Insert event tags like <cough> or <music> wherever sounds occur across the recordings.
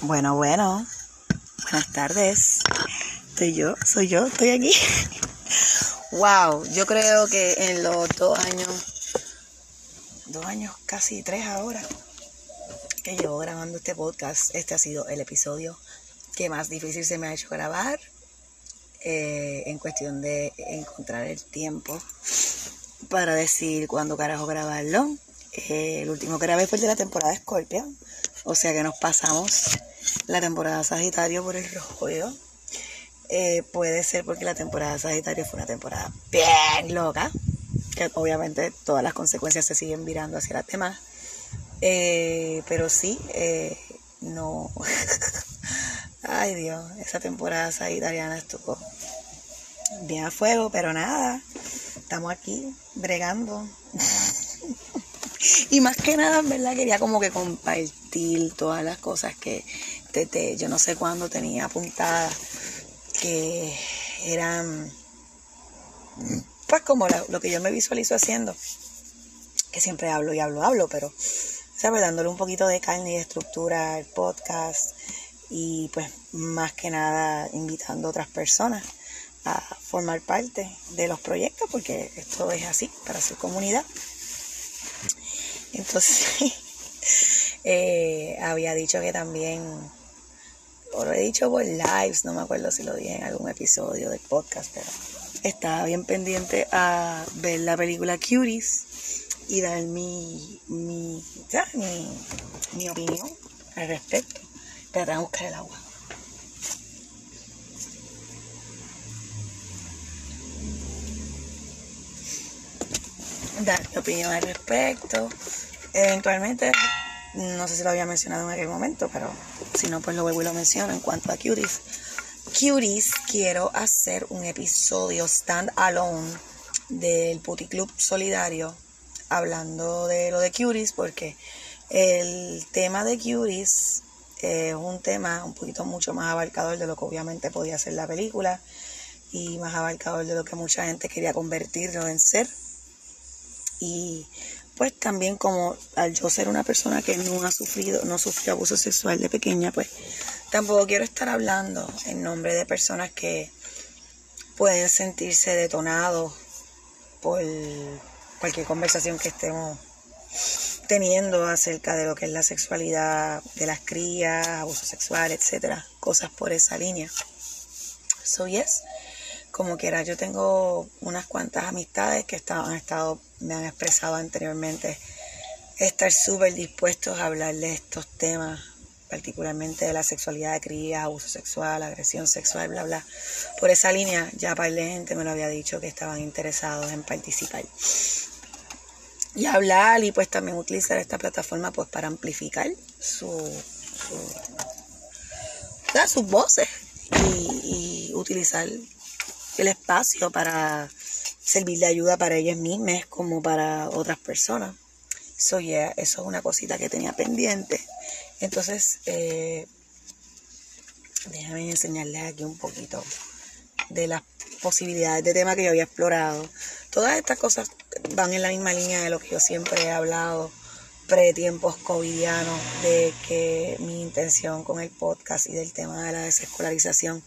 Bueno, bueno. Buenas tardes. Estoy yo, soy yo, estoy aquí. <laughs> wow, yo creo que en los dos años, dos años, casi tres ahora, que llevo grabando este podcast, este ha sido el episodio que más difícil se me ha hecho grabar. Eh, en cuestión de encontrar el tiempo para decir cuándo carajo grabarlo. Eh, el último que grabé fue el de la temporada Scorpio. O sea que nos pasamos la temporada Sagitario por el rojo. Eh, puede ser porque la temporada Sagitario fue una temporada bien loca. Que obviamente todas las consecuencias se siguen virando hacia las demás. Eh, pero sí, no. <laughs> Ay Dios, esa temporada sagitariana estuvo bien a fuego, pero nada, estamos aquí bregando. Y más que nada, en verdad, quería como que compartir todas las cosas que desde yo no sé cuándo tenía apuntadas, que eran pues como lo que yo me visualizo haciendo, que siempre hablo y hablo, hablo, pero, ¿sabes? Dándole un poquito de carne y de estructura al podcast y pues más que nada invitando a otras personas a formar parte de los proyectos porque esto es así para su comunidad. Entonces, <laughs> eh, había dicho que también, o lo he dicho por lives, no me acuerdo si lo dije en algún episodio del podcast, pero estaba bien pendiente a ver la película Cuties y dar mi, mi, mi, mi opinión al respecto. Espérate, a buscar el agua. Dar mi opinión al respecto. Eventualmente, no sé si lo había mencionado en aquel momento, pero si no, pues lo vuelvo y lo menciono en cuanto a Cuties. Cuties, quiero hacer un episodio stand alone del Club Solidario hablando de lo de Cuties porque el tema de Cuties es un tema un poquito mucho más abarcador de lo que obviamente podía ser la película y más abarcador de lo que mucha gente quería convertirlo en ser. Y pues también como al yo ser una persona que no ha sufrido, no sufrió abuso sexual de pequeña, pues tampoco quiero estar hablando en nombre de personas que pueden sentirse detonados por cualquier conversación que estemos teniendo acerca de lo que es la sexualidad de las crías, abuso sexual, etcétera, cosas por esa línea. So yes, como quiera, yo tengo unas cuantas amistades que han estado, me han expresado anteriormente estar súper dispuestos a hablar de estos temas, particularmente de la sexualidad de crías, abuso sexual, agresión sexual, bla, bla. Por esa línea, ya para de gente me lo había dicho que estaban interesados en participar y hablar y pues también utilizar esta plataforma pues para amplificar su, sus voces y, utilizar el espacio para servir de ayuda para ellas mismas como para otras personas. eso eso es una cosita que tenía pendiente. Entonces, eh, déjame enseñarles aquí un poquito de las posibilidades de tema que yo había explorado. Todas estas cosas van en la misma línea de lo que yo siempre he hablado pre-tiempos covidianos, de que mi intención con el podcast y del tema de la desescolarización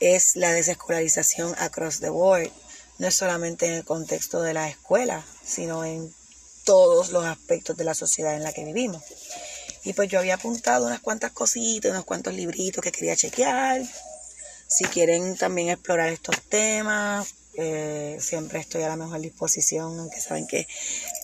es la desescolarización across the board, no es solamente en el contexto de la escuela, sino en todos los aspectos de la sociedad en la que vivimos. Y pues yo había apuntado unas cuantas cositas, unos cuantos libritos que quería chequear. Si quieren también explorar estos temas, eh, siempre estoy a la mejor disposición, aunque saben que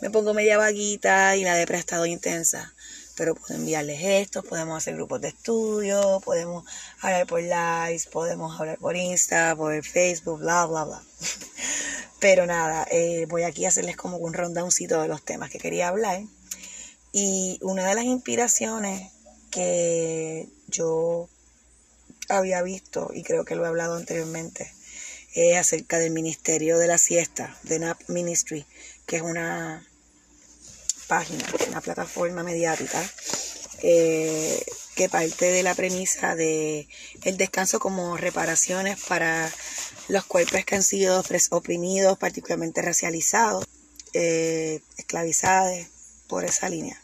me pongo media vaguita y la depre ha estado intensa. Pero puedo enviarles esto, podemos hacer grupos de estudio, podemos hablar por lives, podemos hablar por Insta, por Facebook, bla, bla, bla. <laughs> Pero nada, eh, voy aquí a hacerles como un rondowncito de los temas que quería hablar. Y una de las inspiraciones que yo había visto, y creo que lo he hablado anteriormente, es acerca del Ministerio de la Siesta, de NAP Ministry, que es una página, una plataforma mediática eh, que parte de la premisa de el descanso como reparaciones para los cuerpos que han sido oprimidos, particularmente racializados, eh, esclavizados, por esa línea.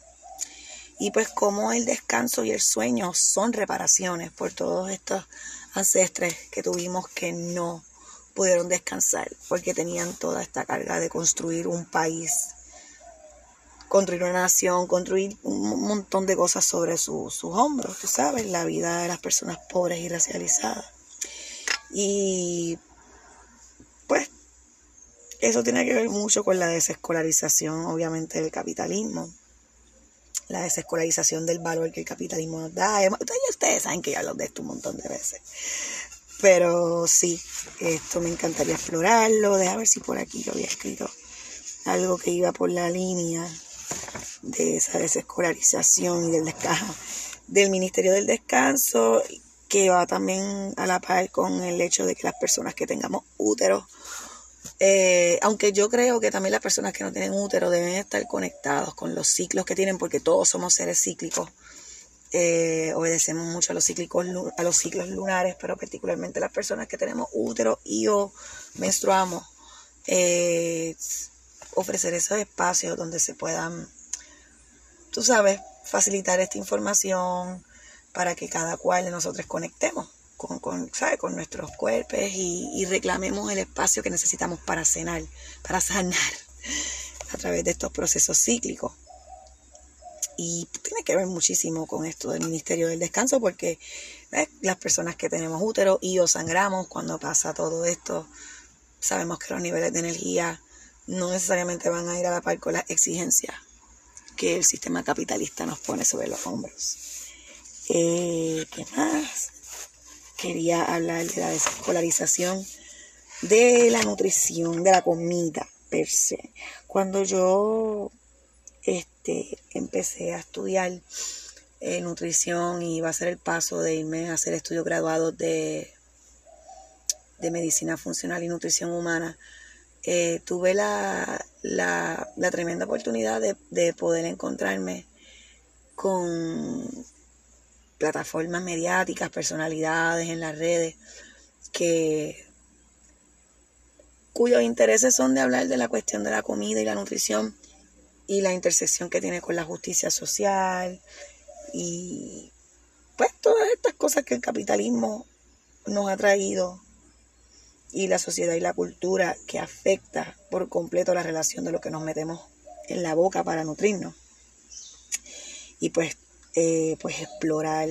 Y pues como el descanso y el sueño son reparaciones por todos estos ancestres que tuvimos que no pudieron descansar porque tenían toda esta carga de construir un país, construir una nación, construir un montón de cosas sobre sus hombros, tú sabes, la vida de las personas pobres y racializadas. Y pues eso tiene que ver mucho con la desescolarización, obviamente, del capitalismo la desescolarización del valor que el capitalismo nos da. Ustedes saben que ya hablo de esto un montón de veces. Pero sí, esto me encantaría explorarlo. Deja ver si por aquí yo había escrito algo que iba por la línea de esa desescolarización y del descanso del Ministerio del Descanso, que va también a la par con el hecho de que las personas que tengamos úteros eh, aunque yo creo que también las personas que no tienen útero deben estar conectados con los ciclos que tienen, porque todos somos seres cíclicos. Eh, obedecemos mucho a los, cíclicos, a los ciclos lunares, pero particularmente las personas que tenemos útero y o menstruamos, eh, ofrecer esos espacios donde se puedan, tú sabes, facilitar esta información para que cada cual de nosotros conectemos con, con, con nuestros cuerpos y, reclamemos el espacio que necesitamos para cenar, para sanar a través de estos procesos cíclicos. Y tiene que ver muchísimo con esto del Ministerio del Descanso, porque las personas que tenemos útero y o sangramos, cuando pasa todo esto, sabemos que los niveles de energía no necesariamente van a ir a la par con las exigencias que el sistema capitalista nos pone sobre los hombros. Eh, ¿Qué más? quería hablar de la desescolarización de la nutrición, de la comida per se. Cuando yo este, empecé a estudiar eh, nutrición y iba a ser el paso de irme a hacer estudios graduados de, de medicina funcional y nutrición humana, eh, tuve la, la, tremenda oportunidad de, de poder encontrarme con plataformas mediáticas, personalidades en las redes, que cuyos intereses son de hablar de la cuestión de la comida y la nutrición y la intersección que tiene con la justicia social y pues todas estas cosas que el capitalismo nos ha traído y la sociedad y la cultura que afecta por completo la relación de lo que nos metemos en la boca para nutrirnos. Y pues eh, pues explorar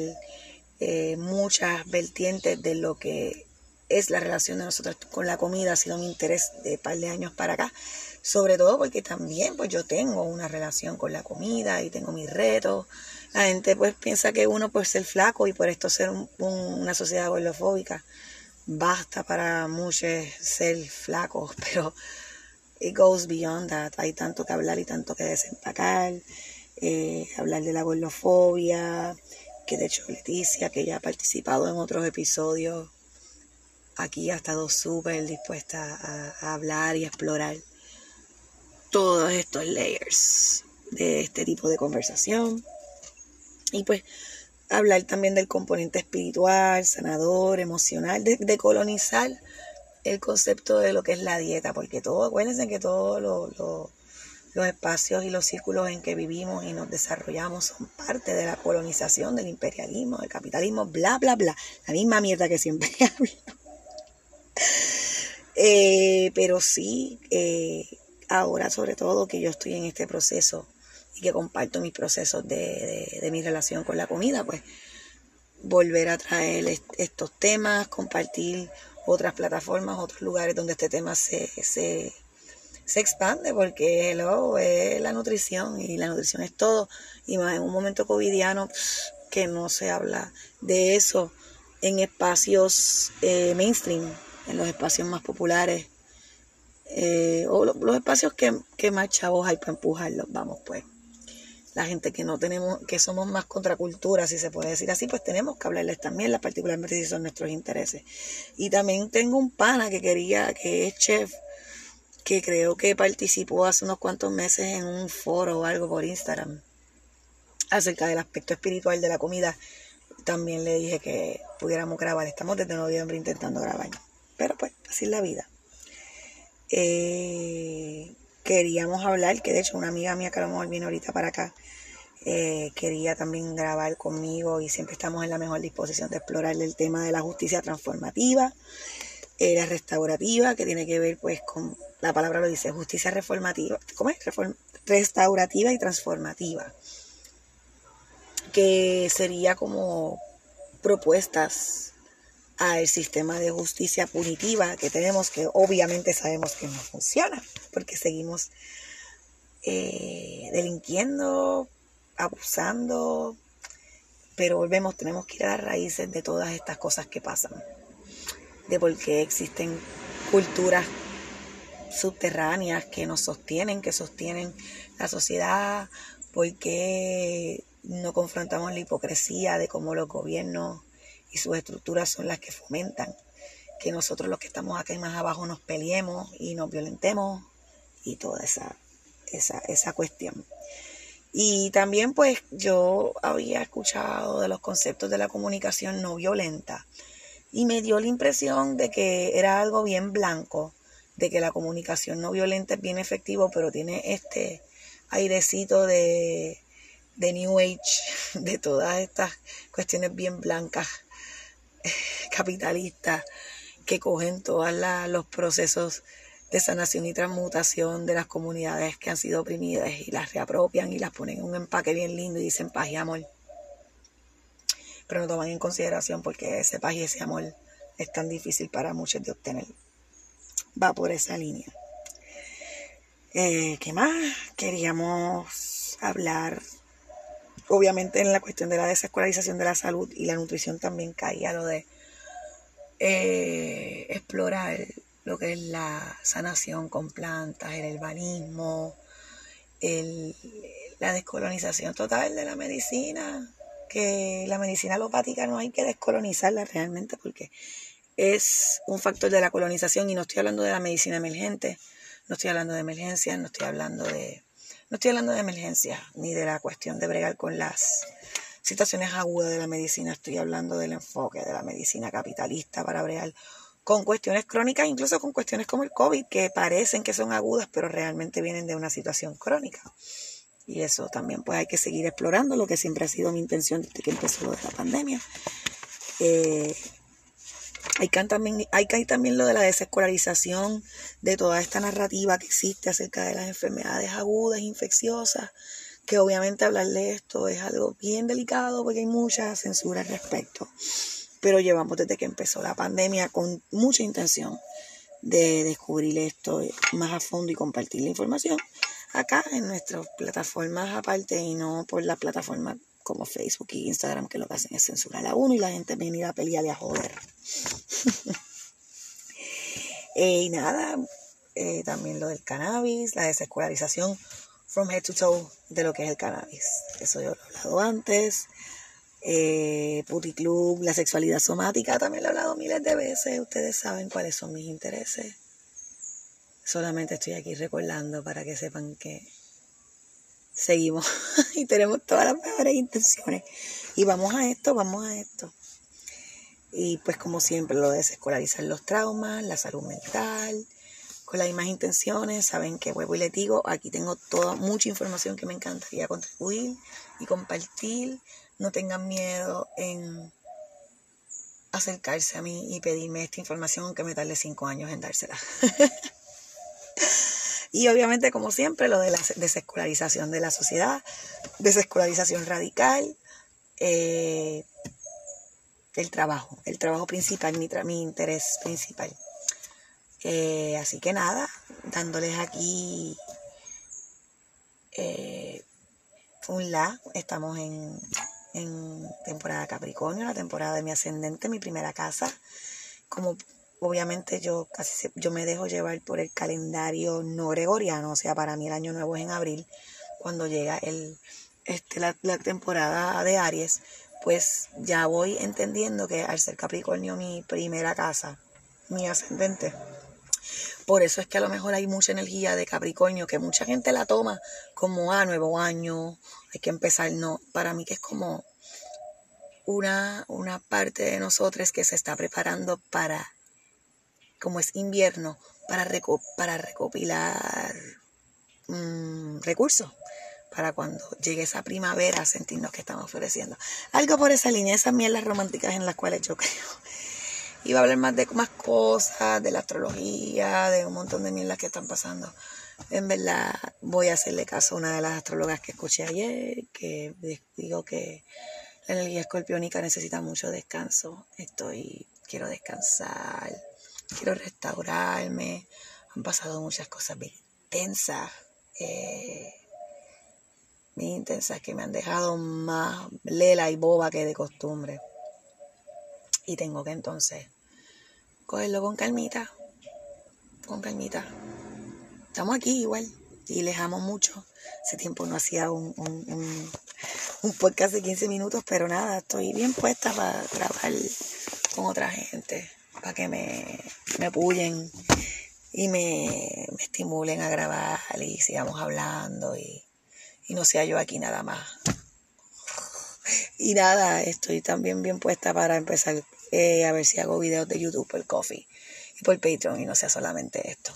eh, muchas vertientes de lo que es la relación de nosotros con la comida ha sido mi interés de un par de años para acá, sobre todo porque también pues yo tengo una relación con la comida y tengo mis retos. La gente pues piensa que uno puede ser flaco y por esto ser una sociedad gordofóbica basta para muchos ser flacos, <laughs> pero it goes beyond that. Hay tanto que hablar y tanto que desempacar. Eh, hablar de la gordofobia, que de hecho Leticia, que ya ha participado en otros episodios, aquí ha estado súper dispuesta a, hablar y explorar todos estos layers de este tipo de conversación. Y pues hablar también del componente espiritual, sanador, emocional, de, colonizar el concepto de lo que es la dieta, porque todo, acuérdense que todo lo los espacios y los círculos en que vivimos y nos desarrollamos son parte de la colonización, del imperialismo, del capitalismo, bla, bla, bla. La misma mierda que siempre <laughs> hablo. Eh, pero sí, eh, ahora sobre todo que yo estoy en este proceso y que comparto mis procesos de, mi relación con la comida, pues volver a traer estos temas, compartir otras plataformas, otros lugares donde este tema se, se se expande porque hello, es la nutrición y la nutrición es todo. Y más en un momento covidiano que no se habla de eso en espacios eh, mainstream, en los espacios más populares. Eh, o los espacios que, que, más chavos hay para empujarlos, vamos pues. La gente que no tenemos, que somos más contracultura, si se puede decir así, pues tenemos que hablarles también, particularmente si son nuestros intereses. Y también tengo un pana que quería, que es chef, que creo que participó hace unos cuantos meses en un foro o algo por Instagram acerca del aspecto espiritual de la comida. También le dije que pudiéramos grabar. Estamos desde noviembre intentando grabar. Pero pues, así es la vida. Eh, queríamos hablar, que de hecho una amiga mía que a lo mejor viene ahorita para acá, eh, quería también grabar conmigo y siempre estamos en la mejor disposición de explorar el tema de la justicia transformativa, eh, la restaurativa, que tiene que ver pues con, la palabra lo dice, justicia reformativa, ¿cómo es? restaurativa y transformativa, que sería como propuestas al sistema de justicia punitiva que tenemos, que obviamente sabemos que no funciona, porque seguimos eh, delinquiendo, abusando, pero volvemos, tenemos que ir a las raíces de todas estas cosas que pasan, de por qué existen culturas subterráneas que nos sostienen, que sostienen la sociedad, por qué no confrontamos la hipocresía de cómo los gobiernos y sus estructuras son las que fomentan que nosotros los que estamos aquí más abajo nos peleemos y nos violentemos y toda esa, esa, esa cuestión. Y también pues yo había escuchado de los conceptos de la comunicación no violenta y me dio la impresión de que era algo bien blanco, de que la comunicación no violenta es bien efectivo, pero tiene este airecito de, de New Age, <laughs> de todas estas cuestiones bien blancas, <laughs> capitalistas, que cogen todos los procesos de sanación y transmutación de las comunidades que han sido oprimidas y las reapropian y las ponen en un empaque bien lindo y dicen paz y amor. Pero no toman en consideración porque ese paz y ese amor es tan difícil para muchos de obtener. Va por esa línea. Eh, ¿Qué más? Queríamos hablar, obviamente en la cuestión de la desescolarización de la salud y la nutrición también caía lo de eh, explorar lo que es la sanación con plantas, el herbalismo, la descolonización total de la medicina, que la medicina alopática no hay que descolonizarla realmente porque es un factor de la colonización. Y no estoy hablando de la medicina emergente, no estoy hablando de emergencias, no estoy hablando de no estoy hablando de emergencias ni de la cuestión de bregar con las situaciones agudas de la medicina, estoy hablando del enfoque de la medicina capitalista para bregar con cuestiones crónicas, incluso con cuestiones como el COVID, que parecen que son agudas, pero realmente vienen de una situación crónica. Y eso también pues hay que seguir explorando, lo que siempre ha sido mi intención desde que empezó de la pandemia. Eh, hay, también, hay también lo de la desescolarización de toda esta narrativa que existe acerca de las enfermedades agudas, infecciosas, que obviamente hablar de esto es algo bien delicado porque hay mucha censura al respecto. Pero llevamos desde que empezó la pandemia con mucha intención de descubrir esto más a fondo y compartir la información acá en nuestras plataformas aparte y no por la plataforma como Facebook y Instagram que lo que hacen es censurar a uno y la gente venir a pelear a joder. <laughs> Eh, y nada, eh, también lo del cannabis, la desescolarización from head to toe de lo que es el cannabis. Eso yo lo he hablado antes eh, puticlub, la sexualidad somática, también lo he hablado miles de veces, ustedes saben cuáles son mis intereses. Solamente estoy aquí recordando para que sepan que seguimos <laughs> y tenemos todas las mejores intenciones. Y vamos a esto, vamos a esto. Y pues como siempre, lo de desescolarizar los traumas, la salud mental, con las mismas intenciones. Saben que huevo y le digo, aquí tengo toda mucha información que me encantaría contribuir y compartir no tengan miedo en acercarse a mí y pedirme esta información, aunque me tarde cinco años en dársela. <laughs> y obviamente, como siempre, lo de la desescolarización de la sociedad, desescolarización radical, eh, el trabajo, el trabajo principal, mi, mi interés principal. Eh, así que nada, dándoles aquí eh, un la, estamos en en temporada Capricornio, la temporada de mi ascendente, mi primera casa. Como obviamente yo casi yo me dejo llevar por el calendario no gregoriano, o sea, para mí el año nuevo es en abril, cuando llega el este la, la temporada de Aries, pues ya voy entendiendo que al ser Capricornio mi primera casa, mi ascendente, por eso es que a lo mejor hay mucha energía de Capricornio que mucha gente la toma como, a ah, nuevo año, hay que empezar. No, para mí que es como una, una parte de nosotros que se está preparando para, como es invierno, para, recopilar mm, recursos, para cuando llegue esa primavera sentirnos que estamos floreciendo. Algo por esa línea, esas mierdas románticas en las cuales yo creo. <laughs> Iba a hablar más de más cosas, de la astrología, de un montón de mierdas que están pasando. En verdad, voy a hacerle caso a una de las astrólogas que escuché ayer, que digo que la energía escorpiónica necesita mucho descanso. Estoy, quiero descansar, quiero restaurarme. Han pasado muchas cosas bien intensas. Eh, muy intensas que me han dejado más lela y boba que de costumbre. Y tengo que entonces cogerlo con calmita, con calmita. Estamos aquí igual y les amo mucho. Hace tiempo no hacía un, un, podcast de 15 minutos, pero nada, estoy bien puesta para grabar con otra gente, para que me, me apoyen y me, me estimulen a grabar y sigamos hablando y y no sea yo aquí nada más. Y nada, estoy también bien puesta para empezar eh, a ver si hago videos de YouTube por Coffee y por Patreon y no sea solamente esto.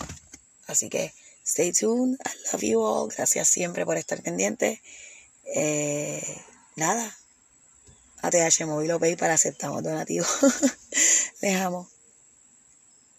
Así que stay tuned. I love you all. Gracias siempre por estar pendiente. Eh, nada. ATH Móvil o PayPal aceptamos donativos. <laughs> Les amo.